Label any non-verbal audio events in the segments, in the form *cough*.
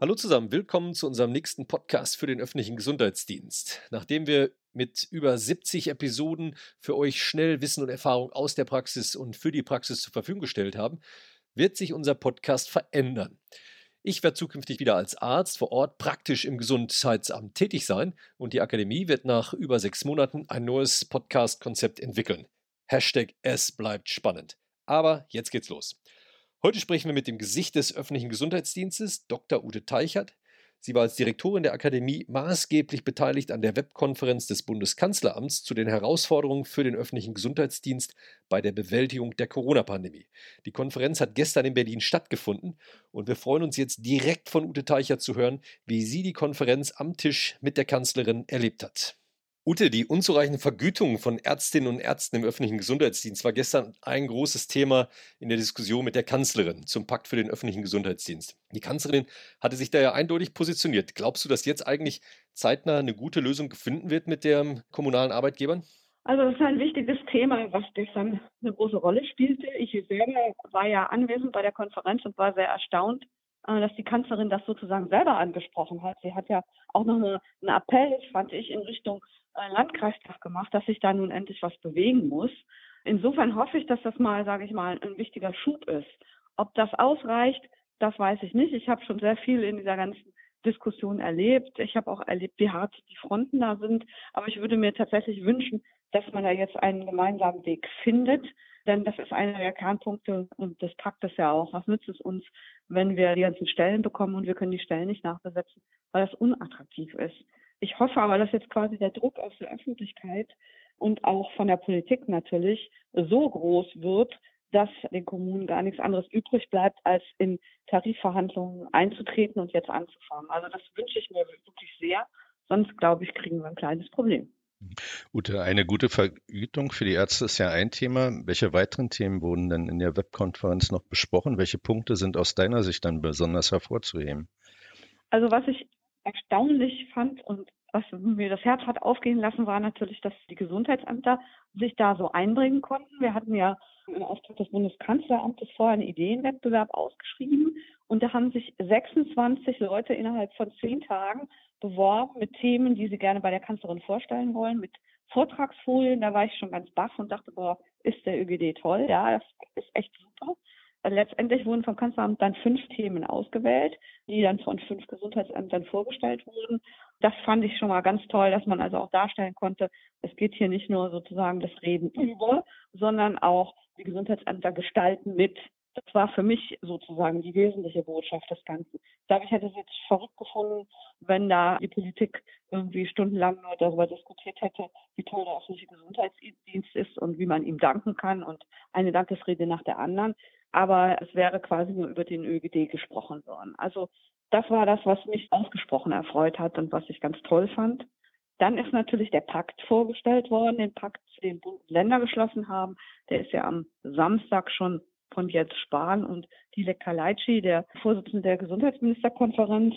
Hallo zusammen, willkommen zu unserem nächsten Podcast für den öffentlichen Gesundheitsdienst. Nachdem wir mit über 70 Episoden für euch schnell Wissen und Erfahrung aus der Praxis und für die Praxis zur Verfügung gestellt haben, wird sich unser Podcast verändern. Ich werde zukünftig wieder als Arzt vor Ort praktisch im Gesundheitsamt tätig sein und die Akademie wird nach über sechs Monaten ein neues Podcast-Konzept entwickeln. Hashtag es bleibt spannend. Aber jetzt geht's los. Heute sprechen wir mit dem Gesicht des öffentlichen Gesundheitsdienstes, Dr. Ute Teichert. Sie war als Direktorin der Akademie maßgeblich beteiligt an der Webkonferenz des Bundeskanzleramts zu den Herausforderungen für den öffentlichen Gesundheitsdienst bei der Bewältigung der Corona-Pandemie. Die Konferenz hat gestern in Berlin stattgefunden und wir freuen uns jetzt direkt von Ute Teichert zu hören, wie sie die Konferenz am Tisch mit der Kanzlerin erlebt hat. Ute, die unzureichende Vergütung von Ärztinnen und Ärzten im öffentlichen Gesundheitsdienst war gestern ein großes Thema in der Diskussion mit der Kanzlerin zum Pakt für den öffentlichen Gesundheitsdienst. Die Kanzlerin hatte sich da ja eindeutig positioniert. Glaubst du, dass jetzt eigentlich zeitnah eine gute Lösung gefunden wird mit den kommunalen Arbeitgebern? Also das ist ein wichtiges Thema, was gestern eine große Rolle spielte. Ich selber war ja anwesend bei der Konferenz und war sehr erstaunt, dass die Kanzlerin das sozusagen selber angesprochen hat. Sie hat ja auch noch eine, einen Appell, fand ich, in Richtung äh, Landkreistag gemacht, dass sich da nun endlich was bewegen muss. Insofern hoffe ich, dass das mal, sage ich mal, ein wichtiger Schub ist. Ob das ausreicht, das weiß ich nicht. Ich habe schon sehr viel in dieser ganzen Diskussion erlebt. Ich habe auch erlebt, wie hart die Fronten da sind. Aber ich würde mir tatsächlich wünschen, dass man da jetzt einen gemeinsamen Weg findet. Denn das ist einer der Kernpunkte und des Paktes ja auch. Was nützt es uns, wenn wir die ganzen Stellen bekommen und wir können die Stellen nicht nachbesetzen, weil das unattraktiv ist. Ich hoffe aber, dass jetzt quasi der Druck aus der Öffentlichkeit und auch von der Politik natürlich so groß wird, dass den Kommunen gar nichts anderes übrig bleibt, als in Tarifverhandlungen einzutreten und jetzt anzufangen. Also das wünsche ich mir wirklich sehr. Sonst, glaube ich, kriegen wir ein kleines Problem. Ute, eine gute Vergütung für die Ärzte ist ja ein Thema. Welche weiteren Themen wurden denn in der Webkonferenz noch besprochen? Welche Punkte sind aus deiner Sicht dann besonders hervorzuheben? Also was ich erstaunlich fand und was mir das Herz hat aufgehen lassen, war natürlich, dass die Gesundheitsämter sich da so einbringen konnten. Wir hatten ja im Auftrag des Bundeskanzleramtes vorher einen Ideenwettbewerb ausgeschrieben und da haben sich 26 Leute innerhalb von zehn Tagen beworben mit Themen, die sie gerne bei der Kanzlerin vorstellen wollen, mit Vortragsfolien. Da war ich schon ganz baff und dachte, boah, ist der ÖGD toll. Ja, das ist echt super. Letztendlich wurden vom Kanzleramt dann fünf Themen ausgewählt, die dann von fünf Gesundheitsämtern vorgestellt wurden. Das fand ich schon mal ganz toll, dass man also auch darstellen konnte, es geht hier nicht nur sozusagen das Reden über, sondern auch die Gesundheitsämter gestalten mit. Das war für mich sozusagen die wesentliche Botschaft des Ganzen. Ich glaube, ich hätte es jetzt verrückt gefunden, wenn da die Politik irgendwie stundenlang nur darüber diskutiert hätte, wie toll der öffentliche Gesundheitsdienst ist und wie man ihm danken kann und eine Dankesrede nach der anderen aber es wäre quasi nur über den ÖGD gesprochen worden. Also das war das, was mich ausgesprochen erfreut hat und was ich ganz toll fand. Dann ist natürlich der Pakt vorgestellt worden, den Pakt, den Bund und Länder geschlossen haben. Der ist ja am Samstag schon von Jens Spahn und Dilek Kalaitschi, der Vorsitzende der Gesundheitsministerkonferenz,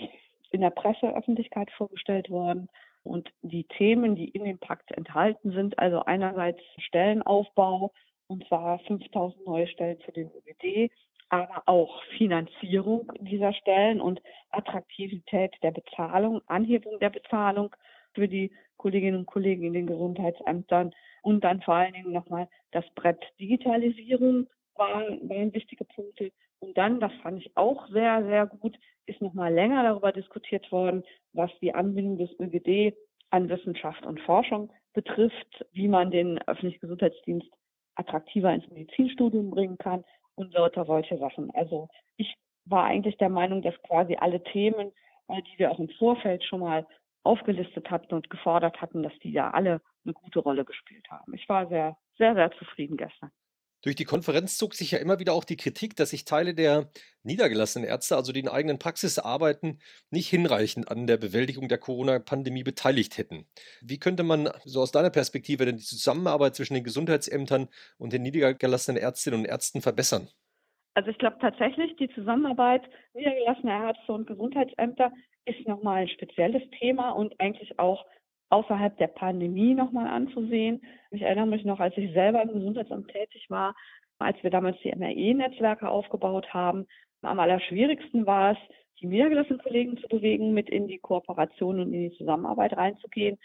in der Presseöffentlichkeit vorgestellt worden. Und die Themen, die in dem Pakt enthalten sind, also einerseits Stellenaufbau, und zwar 5000 neue Stellen für den ÖGD, aber auch Finanzierung dieser Stellen und Attraktivität der Bezahlung, Anhebung der Bezahlung für die Kolleginnen und Kollegen in den Gesundheitsämtern und dann vor allen Dingen nochmal das Brett Digitalisierung waren, waren wichtige Punkte. Und dann, das fand ich auch sehr, sehr gut, ist nochmal länger darüber diskutiert worden, was die Anbindung des ÖGD an Wissenschaft und Forschung betrifft, wie man den öffentlichen Gesundheitsdienst attraktiver ins Medizinstudium bringen kann und lauter solche Sachen. Also ich war eigentlich der Meinung, dass quasi alle Themen, äh, die wir auch im Vorfeld schon mal aufgelistet hatten und gefordert hatten, dass die ja alle eine gute Rolle gespielt haben. Ich war sehr, sehr, sehr zufrieden gestern. Durch die Konferenz zog sich ja immer wieder auch die Kritik, dass sich Teile der niedergelassenen Ärzte, also die in eigenen Praxis arbeiten, nicht hinreichend an der Bewältigung der Corona-Pandemie beteiligt hätten. Wie könnte man so aus deiner Perspektive denn die Zusammenarbeit zwischen den Gesundheitsämtern und den niedergelassenen Ärztinnen und Ärzten verbessern? Also ich glaube tatsächlich, die Zusammenarbeit niedergelassener Ärzte und Gesundheitsämter ist nochmal ein spezielles Thema und eigentlich auch außerhalb der Pandemie nochmal anzusehen. Ich erinnere mich noch, als ich selber im Gesundheitsamt tätig war, als wir damals die MRE-Netzwerke aufgebaut haben. Am allerschwierigsten war es, die niedergelassenen Kollegen zu bewegen, mit in die Kooperation und in die Zusammenarbeit reinzugehen.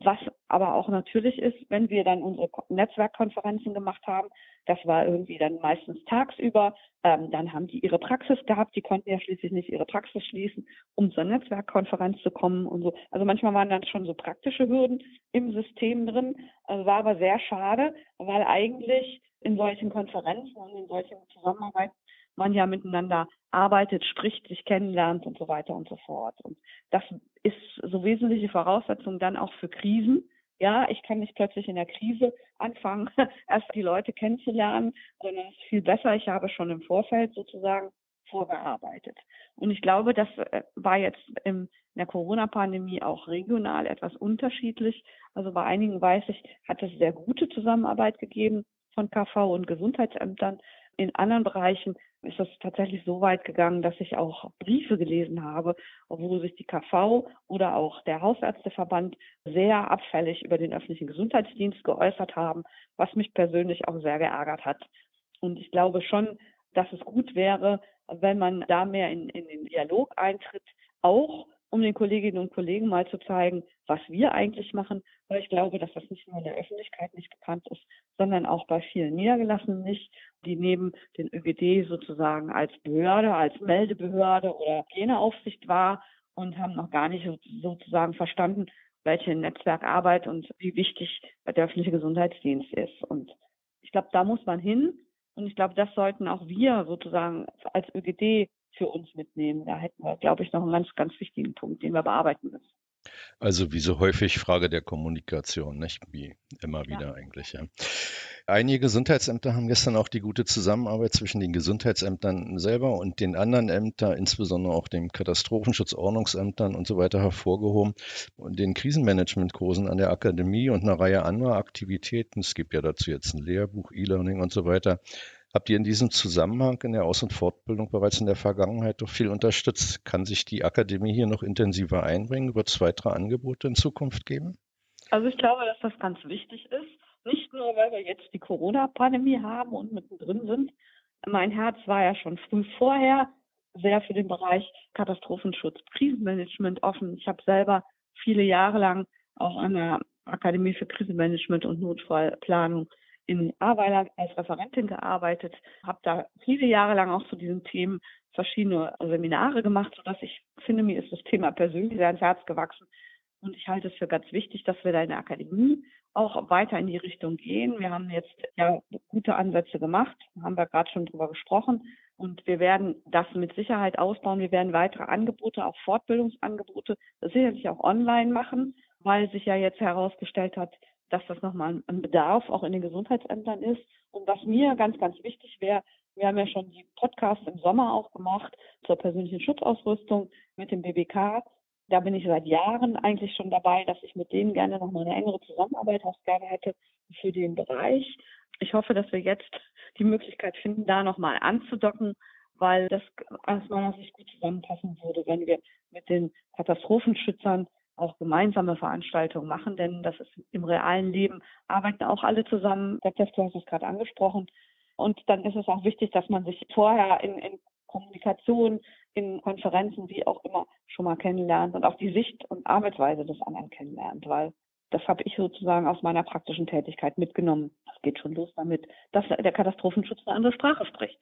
Was aber auch natürlich ist, wenn wir dann unsere Netzwerkkonferenzen gemacht haben, das war irgendwie dann meistens tagsüber, ähm, dann haben die ihre Praxis gehabt, die konnten ja schließlich nicht ihre Praxis schließen, um zur Netzwerkkonferenz zu kommen und so. Also manchmal waren dann schon so praktische Hürden im System drin, also war aber sehr schade, weil eigentlich in solchen Konferenzen und in solchen Zusammenarbeiten man ja miteinander arbeitet, spricht, sich kennenlernt und so weiter und so fort. Und das ist so wesentliche Voraussetzung dann auch für Krisen. Ja, ich kann nicht plötzlich in der Krise anfangen, *laughs* erst die Leute kennenzulernen, sondern es ist viel besser. Ich habe schon im Vorfeld sozusagen vorgearbeitet. Und ich glaube, das äh, war jetzt in der Corona-Pandemie auch regional etwas unterschiedlich. Also bei einigen weiß ich, hat es sehr gute Zusammenarbeit gegeben von KV und Gesundheitsämtern. In anderen Bereichen ist das tatsächlich so weit gegangen, dass ich auch Briefe gelesen habe, wo sich die KV oder auch der Hausärzteverband sehr abfällig über den öffentlichen Gesundheitsdienst geäußert haben, was mich persönlich auch sehr geärgert hat. Und ich glaube schon, dass es gut wäre, wenn man da mehr in, in den Dialog eintritt, auch um den Kolleginnen und Kollegen mal zu zeigen, was wir eigentlich machen, weil ich glaube, dass das nicht nur in der Öffentlichkeit nicht bekannt ist, sondern auch bei vielen Niedergelassenen nicht, die neben den ÖGD sozusagen als Behörde, als Meldebehörde oder Hygieneaufsicht war und haben noch gar nicht sozusagen verstanden, welche Netzwerkarbeit und wie wichtig der öffentliche Gesundheitsdienst ist. Und ich glaube, da muss man hin. Und ich glaube, das sollten auch wir sozusagen als ÖGD für uns mitnehmen. Da hätten wir, glaube ich, noch einen ganz, ganz wichtigen Punkt, den wir bearbeiten müssen. Also wie so häufig Frage der Kommunikation, nicht? Wie immer wieder ja. eigentlich. Ja. Einige Gesundheitsämter haben gestern auch die gute Zusammenarbeit zwischen den Gesundheitsämtern selber und den anderen Ämtern, insbesondere auch den Katastrophenschutzordnungsämtern und so weiter hervorgehoben und den Krisenmanagementkursen an der Akademie und eine Reihe anderer Aktivitäten. Es gibt ja dazu jetzt ein Lehrbuch, E-Learning und so weiter Habt ihr in diesem Zusammenhang in der Aus- und Fortbildung bereits in der Vergangenheit doch viel unterstützt? Kann sich die Akademie hier noch intensiver einbringen? Wird es weitere Angebote in Zukunft geben? Also ich glaube, dass das ganz wichtig ist. Nicht nur, weil wir jetzt die Corona-Pandemie haben und mittendrin sind. Mein Herz war ja schon früh vorher sehr für den Bereich Katastrophenschutz, Krisenmanagement offen. Ich habe selber viele Jahre lang auch an der Akademie für Krisenmanagement und Notfallplanung in Ahrweiler als Referentin gearbeitet, habe da viele Jahre lang auch zu diesen Themen verschiedene Seminare gemacht, sodass ich finde, mir ist das Thema persönlich sehr ans Herz gewachsen. Und ich halte es für ganz wichtig, dass wir da in der Akademie auch weiter in die Richtung gehen. Wir haben jetzt ja gute Ansätze gemacht, haben wir gerade schon drüber gesprochen. Und wir werden das mit Sicherheit ausbauen. Wir werden weitere Angebote, auch Fortbildungsangebote, sicherlich auch online machen, weil sich ja jetzt herausgestellt hat, dass das nochmal ein Bedarf auch in den Gesundheitsämtern ist. Und was mir ganz, ganz wichtig wäre, wir haben ja schon die Podcasts im Sommer auch gemacht zur persönlichen Schutzausrüstung mit dem BBK. Da bin ich seit Jahren eigentlich schon dabei, dass ich mit denen gerne nochmal eine engere Zusammenarbeit auch gerne hätte für den Bereich. Ich hoffe, dass wir jetzt die Möglichkeit finden, da nochmal anzudocken, weil das aus meiner Sicht gut zusammenpassen würde, wenn wir mit den Katastrophenschützern auch gemeinsame Veranstaltungen machen, denn das ist im realen Leben, arbeiten auch alle zusammen. Der Test, du hast es gerade angesprochen. Und dann ist es auch wichtig, dass man sich vorher in, in Kommunikation, in Konferenzen, wie auch immer, schon mal kennenlernt und auch die Sicht und Arbeitsweise des anderen kennenlernt, weil das habe ich sozusagen aus meiner praktischen Tätigkeit mitgenommen. Das geht schon los damit, dass der Katastrophenschutz eine andere Sprache spricht.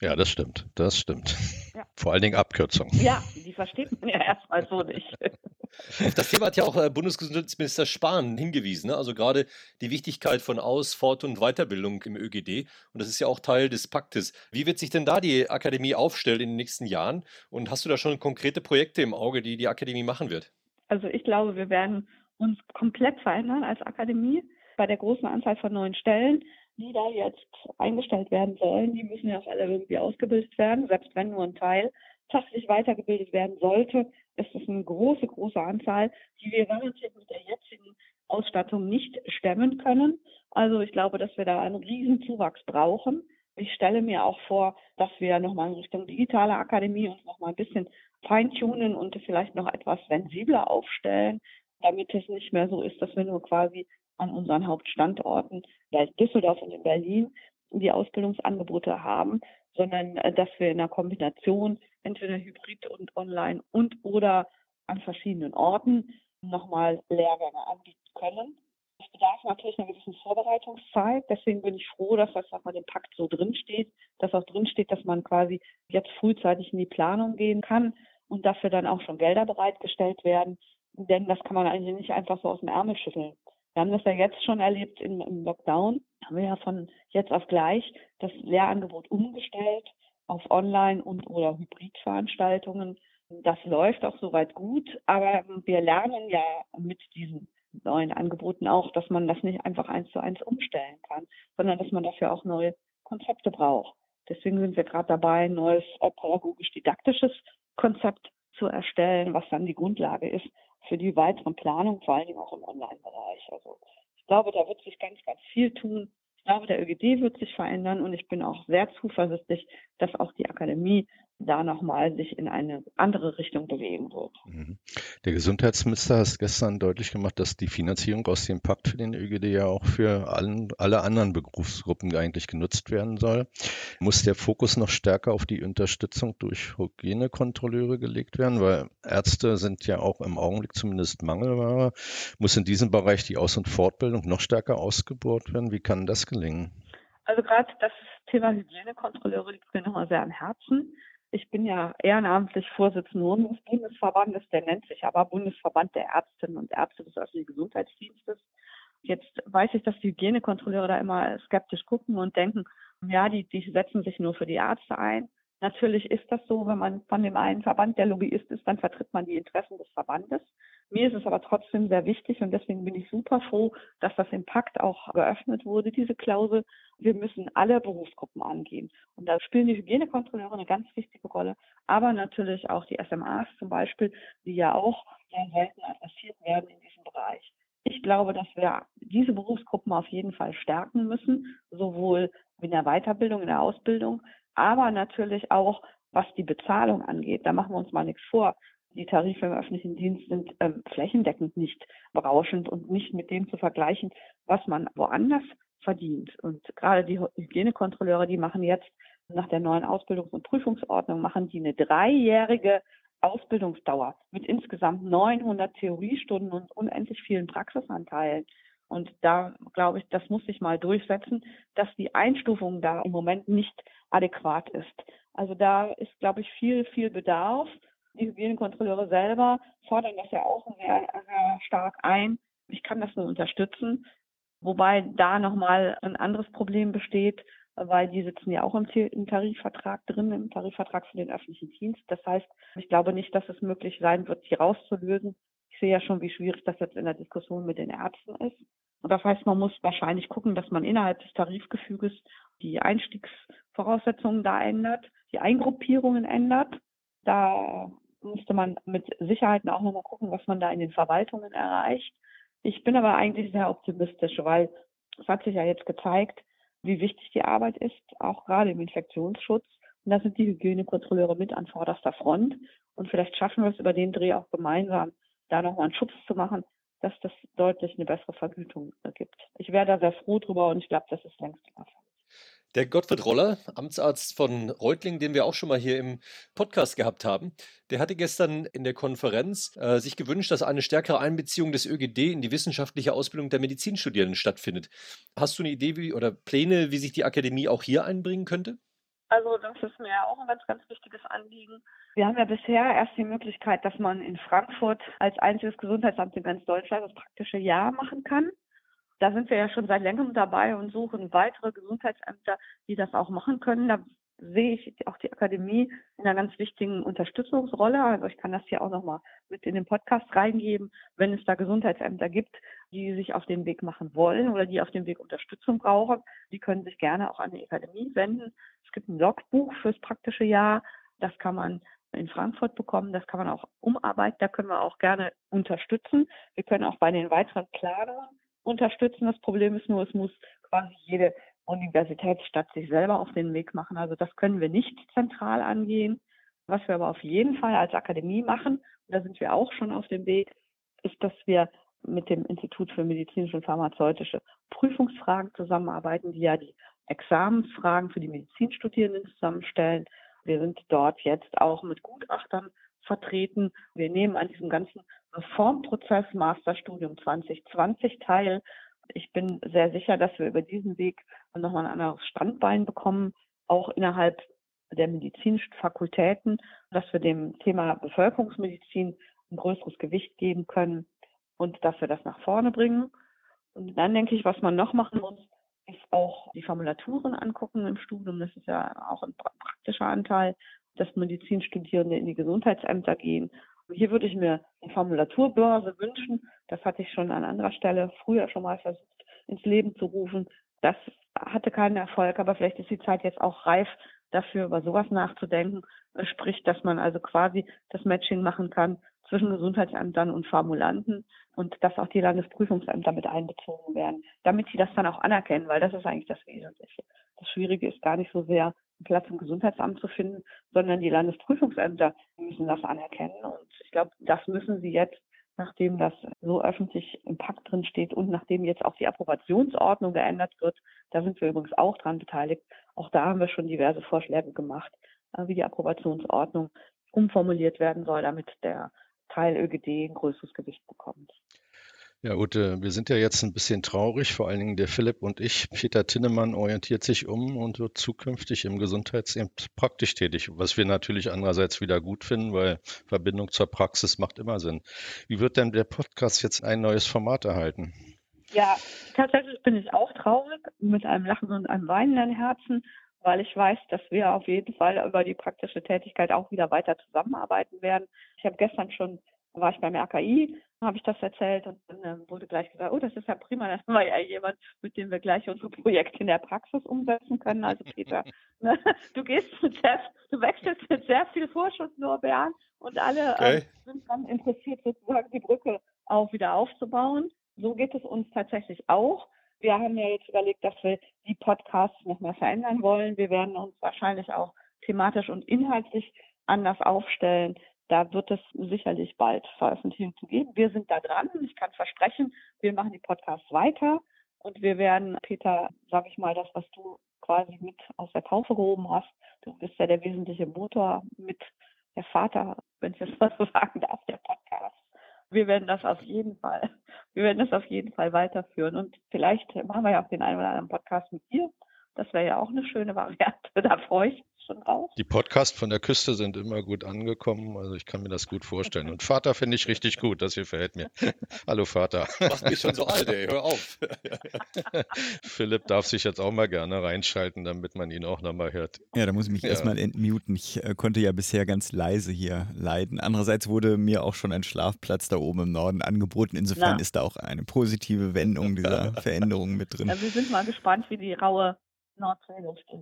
Ja, das stimmt. Das stimmt. Ja. Vor allen Dingen Abkürzungen. Ja, die versteht man ja erstmal so nicht. *laughs* Auf das Thema hat ja auch äh, Bundesgesundheitsminister Spahn hingewiesen. Ne? Also gerade die Wichtigkeit von Aus-, Fort- und Weiterbildung im ÖGD. Und das ist ja auch Teil des Paktes. Wie wird sich denn da die Akademie aufstellen in den nächsten Jahren? Und hast du da schon konkrete Projekte im Auge, die die Akademie machen wird? Also ich glaube, wir werden uns komplett verändern als Akademie. Bei der großen Anzahl von neuen Stellen, die da jetzt eingestellt werden sollen, die müssen ja auch alle irgendwie ausgebildet werden, selbst wenn nur ein Teil fachlich weitergebildet werden sollte, ist es eine große, große Anzahl, die wir garantiert mit der jetzigen Ausstattung nicht stemmen können. Also ich glaube, dass wir da einen riesen Zuwachs brauchen. Ich stelle mir auch vor, dass wir nochmal in Richtung digitale Akademie uns nochmal ein bisschen feintunen und vielleicht noch etwas sensibler aufstellen, damit es nicht mehr so ist, dass wir nur quasi an unseren Hauptstandorten, Düsseldorf und in Berlin, die Ausbildungsangebote haben, sondern äh, dass wir in einer Kombination entweder hybrid und online und oder an verschiedenen Orten nochmal Lehrgänge anbieten können. Das bedarf natürlich einer gewissen Vorbereitungszeit. Deswegen bin ich froh, dass das auch mal dem Pakt so drinsteht, dass auch drinsteht, dass man quasi jetzt frühzeitig in die Planung gehen kann und dafür dann auch schon Gelder bereitgestellt werden. Denn das kann man eigentlich nicht einfach so aus dem Ärmel schütteln. Wir haben das ja jetzt schon erlebt im, im Lockdown. Haben wir ja von jetzt auf gleich das Lehrangebot umgestellt auf Online- und oder Hybridveranstaltungen. Das läuft auch soweit gut, aber wir lernen ja mit diesen neuen Angeboten auch, dass man das nicht einfach eins zu eins umstellen kann, sondern dass man dafür auch neue Konzepte braucht. Deswegen sind wir gerade dabei, ein neues äh, pädagogisch-didaktisches Konzept zu erstellen, was dann die Grundlage ist für die weiteren Planungen, vor allen Dingen auch im Online-Bereich. Also ich glaube, da wird sich ganz, ganz viel tun. Ich glaube, der ÖGD wird sich verändern und ich bin auch sehr zuversichtlich, dass auch die Akademie da nochmal sich in eine andere Richtung bewegen wird. Mhm. Der Gesundheitsminister hat gestern deutlich gemacht, dass die Finanzierung aus dem Pakt für den ÖGD ja auch für allen, alle anderen Berufsgruppen eigentlich genutzt werden soll. Muss der Fokus noch stärker auf die Unterstützung durch Hygienekontrolleure gelegt werden, weil Ärzte sind ja auch im Augenblick zumindest Mangelware. Muss in diesem Bereich die Aus- und Fortbildung noch stärker ausgebaut werden? Wie kann das gelingen? Also gerade das Thema Hygienekontrolleure liegt mir nochmal sehr am Herzen. Ich bin ja ehrenamtlich Vorsitzende unseres Bundesverbandes, der nennt sich aber Bundesverband der Ärztinnen und Ärzte des öffentlichen Gesundheitsdienstes. Jetzt weiß ich, dass die Hygienekontrolleure da immer skeptisch gucken und denken, ja, die, die setzen sich nur für die Ärzte ein. Natürlich ist das so, wenn man von dem einen Verband der Lobbyist ist, dann vertritt man die Interessen des Verbandes. Mir ist es aber trotzdem sehr wichtig und deswegen bin ich super froh, dass das im Pakt auch geöffnet wurde, diese Klausel. Wir müssen alle Berufsgruppen angehen. Und da spielen die Hygienekontrolleure eine ganz wichtige Rolle, aber natürlich auch die SMAs zum Beispiel, die ja auch sehr selten adressiert werden in diesem Bereich. Ich glaube, dass wir diese Berufsgruppen auf jeden Fall stärken müssen, sowohl in der Weiterbildung, in der Ausbildung, aber natürlich auch was die Bezahlung angeht. Da machen wir uns mal nichts vor. Die Tarife im öffentlichen Dienst sind ähm, flächendeckend nicht berauschend und nicht mit dem zu vergleichen, was man woanders verdient. Und gerade die Hygienekontrolleure, die machen jetzt nach der neuen Ausbildungs- und Prüfungsordnung, machen die eine dreijährige Ausbildungsdauer mit insgesamt 900 Theoriestunden und unendlich vielen Praxisanteilen. Und da glaube ich, das muss sich mal durchsetzen, dass die Einstufung da im Moment nicht adäquat ist. Also da ist, glaube ich, viel, viel Bedarf. Die Hygienekontrolleure selber fordern das ja auch sehr, sehr stark ein. Ich kann das nur unterstützen. Wobei da nochmal ein anderes Problem besteht, weil die sitzen ja auch im, Tarifvertrag drin, im Tarifvertrag für den öffentlichen Dienst. Das heißt, ich glaube nicht, dass es möglich sein wird, sie rauszulösen. Ich sehe ja schon, wie schwierig das jetzt in der Diskussion mit den Ärzten ist. Und das heißt, man muss wahrscheinlich gucken, dass man innerhalb des Tarifgefüges die Einstiegsvoraussetzungen da ändert, die Eingruppierungen ändert. Da müsste man mit Sicherheit auch nochmal gucken, was man da in den Verwaltungen erreicht. Ich bin aber eigentlich sehr optimistisch, weil es hat sich ja jetzt gezeigt, wie wichtig die Arbeit ist, auch gerade im Infektionsschutz. Und da sind die Hygienekontrolleure mit an vorderster Front. Und vielleicht schaffen wir es über den Dreh auch gemeinsam, da nochmal einen Schutz zu machen, dass das deutlich eine bessere Vergütung gibt. Ich wäre da sehr froh drüber und ich glaube, das ist längst Fall. Der Gottfried Roller, Amtsarzt von Reutling, den wir auch schon mal hier im Podcast gehabt haben, der hatte gestern in der Konferenz äh, sich gewünscht, dass eine stärkere Einbeziehung des ÖGD in die wissenschaftliche Ausbildung der Medizinstudierenden stattfindet. Hast du eine Idee wie, oder Pläne, wie sich die Akademie auch hier einbringen könnte? Also das ist mir auch ein ganz, ganz wichtiges Anliegen. Wir haben ja bisher erst die Möglichkeit, dass man in Frankfurt als einziges Gesundheitsamt in ganz Deutschland das praktische Jahr machen kann da sind wir ja schon seit längerem dabei und suchen weitere Gesundheitsämter, die das auch machen können. Da sehe ich auch die Akademie in einer ganz wichtigen Unterstützungsrolle. Also ich kann das hier auch nochmal mit in den Podcast reingeben, wenn es da Gesundheitsämter gibt, die sich auf den Weg machen wollen oder die auf dem Weg Unterstützung brauchen. Die können sich gerne auch an die Akademie wenden. Es gibt ein Logbuch fürs praktische Jahr. Das kann man in Frankfurt bekommen. Das kann man auch umarbeiten. Da können wir auch gerne unterstützen. Wir können auch bei den weiteren Planungen unterstützen. Das Problem ist nur, es muss quasi jede Universitätsstadt sich selber auf den Weg machen. Also das können wir nicht zentral angehen. Was wir aber auf jeden Fall als Akademie machen, und da sind wir auch schon auf dem Weg, ist, dass wir mit dem Institut für medizinische und pharmazeutische Prüfungsfragen zusammenarbeiten, die ja die Examensfragen für die Medizinstudierenden zusammenstellen. Wir sind dort jetzt auch mit Gutachtern vertreten. Wir nehmen an diesem ganzen Reformprozess Masterstudium 2020 teil. Ich bin sehr sicher, dass wir über diesen Weg nochmal ein anderes Standbein bekommen, auch innerhalb der medizinischen Fakultäten, dass wir dem Thema Bevölkerungsmedizin ein größeres Gewicht geben können und dass wir das nach vorne bringen. Und dann denke ich, was man noch machen muss, ist auch die Formulaturen angucken im Studium. Das ist ja auch ein praktischer Anteil, dass Medizinstudierende in die Gesundheitsämter gehen. Hier würde ich mir eine Formulaturbörse wünschen. Das hatte ich schon an anderer Stelle früher schon mal versucht ins Leben zu rufen. Das hatte keinen Erfolg, aber vielleicht ist die Zeit jetzt auch reif, dafür über sowas nachzudenken. Sprich, dass man also quasi das Matching machen kann zwischen Gesundheitsämtern und Formulanten und dass auch die Landesprüfungsämter mit einbezogen werden, damit sie das dann auch anerkennen, weil das ist eigentlich das Wesentliche. Das Schwierige ist gar nicht so sehr, Platz im Gesundheitsamt zu finden, sondern die Landesprüfungsämter müssen das anerkennen. Und ich glaube, das müssen sie jetzt, nachdem das so öffentlich im Pakt drin steht und nachdem jetzt auch die Approbationsordnung geändert wird, da sind wir übrigens auch dran beteiligt. Auch da haben wir schon diverse Vorschläge gemacht, äh, wie die Approbationsordnung umformuliert werden soll, damit der Teil ÖGD ein größeres Gewicht bekommt. Ja, Ute, wir sind ja jetzt ein bisschen traurig, vor allen Dingen der Philipp und ich. Peter Tinnemann orientiert sich um und wird zukünftig im Gesundheitsamt praktisch tätig, was wir natürlich andererseits wieder gut finden, weil Verbindung zur Praxis macht immer Sinn. Wie wird denn der Podcast jetzt ein neues Format erhalten? Ja, tatsächlich bin ich auch traurig, mit einem Lachen und einem weinenden Herzen, weil ich weiß, dass wir auf jeden Fall über die praktische Tätigkeit auch wieder weiter zusammenarbeiten werden. Ich habe gestern schon, war ich beim RKI, habe ich das erzählt und dann äh, wurde gleich gesagt, oh, das ist ja prima, das war ja jemand, mit dem wir gleich unsere Projekte in der Praxis umsetzen können. Also Peter, *laughs* ne, du gehst mit sehr, du wechselst mit sehr viel Vorschusslorbeeren und alle okay. äh, sind dann interessiert, sozusagen die Brücke auch wieder aufzubauen. So geht es uns tatsächlich auch. Wir haben ja jetzt überlegt, dass wir die Podcasts nochmal verändern wollen. Wir werden uns wahrscheinlich auch thematisch und inhaltlich anders aufstellen. Da wird es sicherlich bald Veröffentlichungen zu geben. Wir sind da dran. Ich kann versprechen, wir machen die Podcasts weiter und wir werden, Peter, sage ich mal, das, was du quasi mit aus der Taufe gehoben hast. Du bist ja der wesentliche Motor mit der Vater, wenn ich das mal so *laughs* sagen darf, der Podcast wir werden das auf jeden Fall, wir werden das auf jeden Fall weiterführen. Und vielleicht machen wir ja auch den einen oder anderen Podcast mit dir. Das wäre ja auch eine schöne Variante. *laughs* Da freue ich schon drauf. Die Podcasts von der Küste sind immer gut angekommen. Also ich kann mir das gut vorstellen. Und Vater finde ich richtig gut. Das hier verhält mir. *laughs* Hallo Vater. Machst mich schon so alt, ey. Hör auf. *laughs* Philipp darf sich jetzt auch mal gerne reinschalten, damit man ihn auch nochmal hört. Ja, da muss ich mich ja. erstmal entmuten. Ich äh, konnte ja bisher ganz leise hier leiden. Andererseits wurde mir auch schon ein Schlafplatz da oben im Norden angeboten. Insofern Na. ist da auch eine positive Wendung dieser *laughs* Veränderung mit drin. Ja, wir sind mal gespannt, wie die raue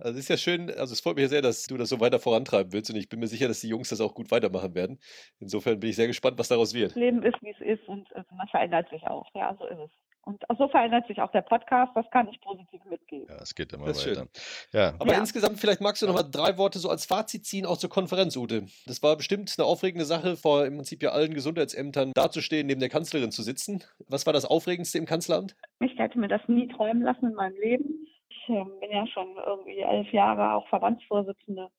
Also es ist ja schön, also es freut mich sehr, dass du das so weiter vorantreiben willst und ich bin mir sicher, dass die Jungs das auch gut weitermachen werden. Insofern bin ich sehr gespannt, was daraus wird. Das Leben ist, wie es ist und äh, man verändert sich auch. Ja, so ist es. Und so verändert sich auch der Podcast, das kann ich positiv mitgeben. Ja, es geht immer das weiter. Ja. Aber ja. insgesamt, vielleicht magst du noch mal drei Worte so als Fazit ziehen, auch zur Konferenz, Ute. Das war bestimmt eine aufregende Sache, vor im Prinzip ja allen Gesundheitsämtern dazustehen, neben der Kanzlerin zu sitzen. Was war das Aufregendste im Kanzleramt? Ich hätte mir das nie träumen lassen in meinem Leben ich äh, bin ja schon irgendwie elf Jahre auch Verbandsvorsitzende,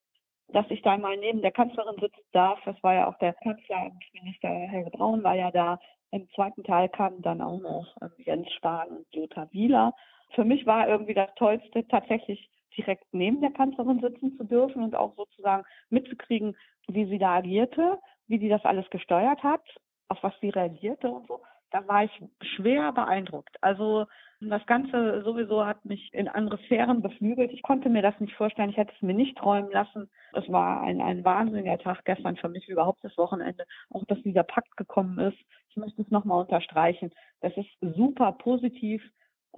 dass ich da mal neben der Kanzlerin sitzen darf. Das war ja auch der Kanzleramtsminister Helge Braun war ja da. Im zweiten Teil kamen dann auch noch äh, Jens Spahn und Lothar Wieler. Für mich war irgendwie das Tollste, tatsächlich direkt neben der Kanzlerin sitzen zu dürfen und auch sozusagen mitzukriegen, wie sie da agierte, wie die das alles gesteuert hat, auf was sie reagierte und so. Da war ich schwer beeindruckt. Also das Ganze sowieso hat mich in andere Sphären beflügelt. Ich konnte mir das nicht vorstellen. Ich hätte es mir nicht träumen lassen. Es war ein, ein wahnsinniger Tag gestern für mich, überhaupt das Wochenende. Auch, dass dieser Pakt gekommen ist. Ich möchte es nochmal unterstreichen. Das ist super positiv.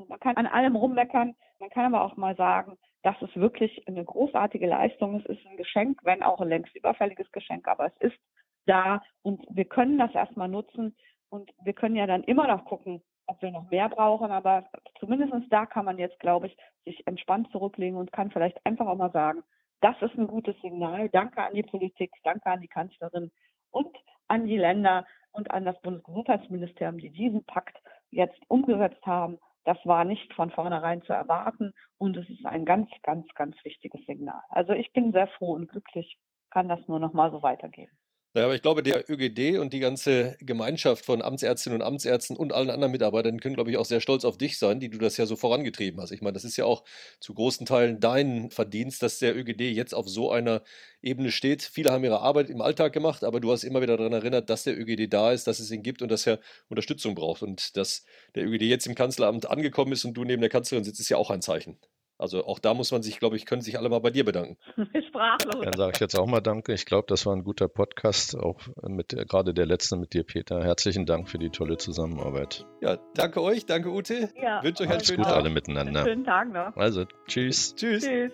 Man kann an allem rummeckern. Man kann aber auch mal sagen, das ist wirklich eine großartige Leistung. Es ist ein Geschenk, wenn auch ein längst überfälliges Geschenk, aber es ist da und wir können das erstmal nutzen und wir können ja dann immer noch gucken, ob wir noch mehr brauchen, aber zumindest da kann man jetzt, glaube ich, sich entspannt zurücklegen und kann vielleicht einfach auch mal sagen, das ist ein gutes Signal. Danke an die Politik, danke an die Kanzlerin und an die Länder und an das Bundesgesundheitsministerium, die diesen Pakt jetzt umgesetzt haben. Das war nicht von vornherein zu erwarten und es ist ein ganz, ganz, ganz wichtiges Signal. Also ich bin sehr froh und glücklich, kann das nur noch mal so weitergeben. Ja, aber ich glaube, der ÖGD und die ganze Gemeinschaft von Amtsärztinnen und Amtsärzten und allen anderen Mitarbeitern können, glaube ich, auch sehr stolz auf dich sein, die du das ja so vorangetrieben hast. Ich meine, das ist ja auch zu großen Teilen dein Verdienst, dass der ÖGD jetzt auf so einer Ebene steht. Viele haben ihre Arbeit im Alltag gemacht, aber du hast immer wieder daran erinnert, dass der ÖGD da ist, dass es ihn gibt und dass er Unterstützung braucht. Und dass der ÖGD jetzt im Kanzleramt angekommen ist und du neben der Kanzlerin sitzt, ist ja auch ein Zeichen. Also auch da muss man sich, glaube ich, können sich alle mal bei dir bedanken. *laughs* Sprachlos. Dann sage ich jetzt auch mal Danke. Ich glaube, das war ein guter Podcast, auch mit gerade der letzte mit dir, Peter. Herzlichen Dank für die tolle Zusammenarbeit. Ja, danke euch, danke Ute. Ja, Wünsche euch einen schönen gut Tag. alle miteinander. Schönen Tag noch. Also, tschüss. Tschüss. Tschüss.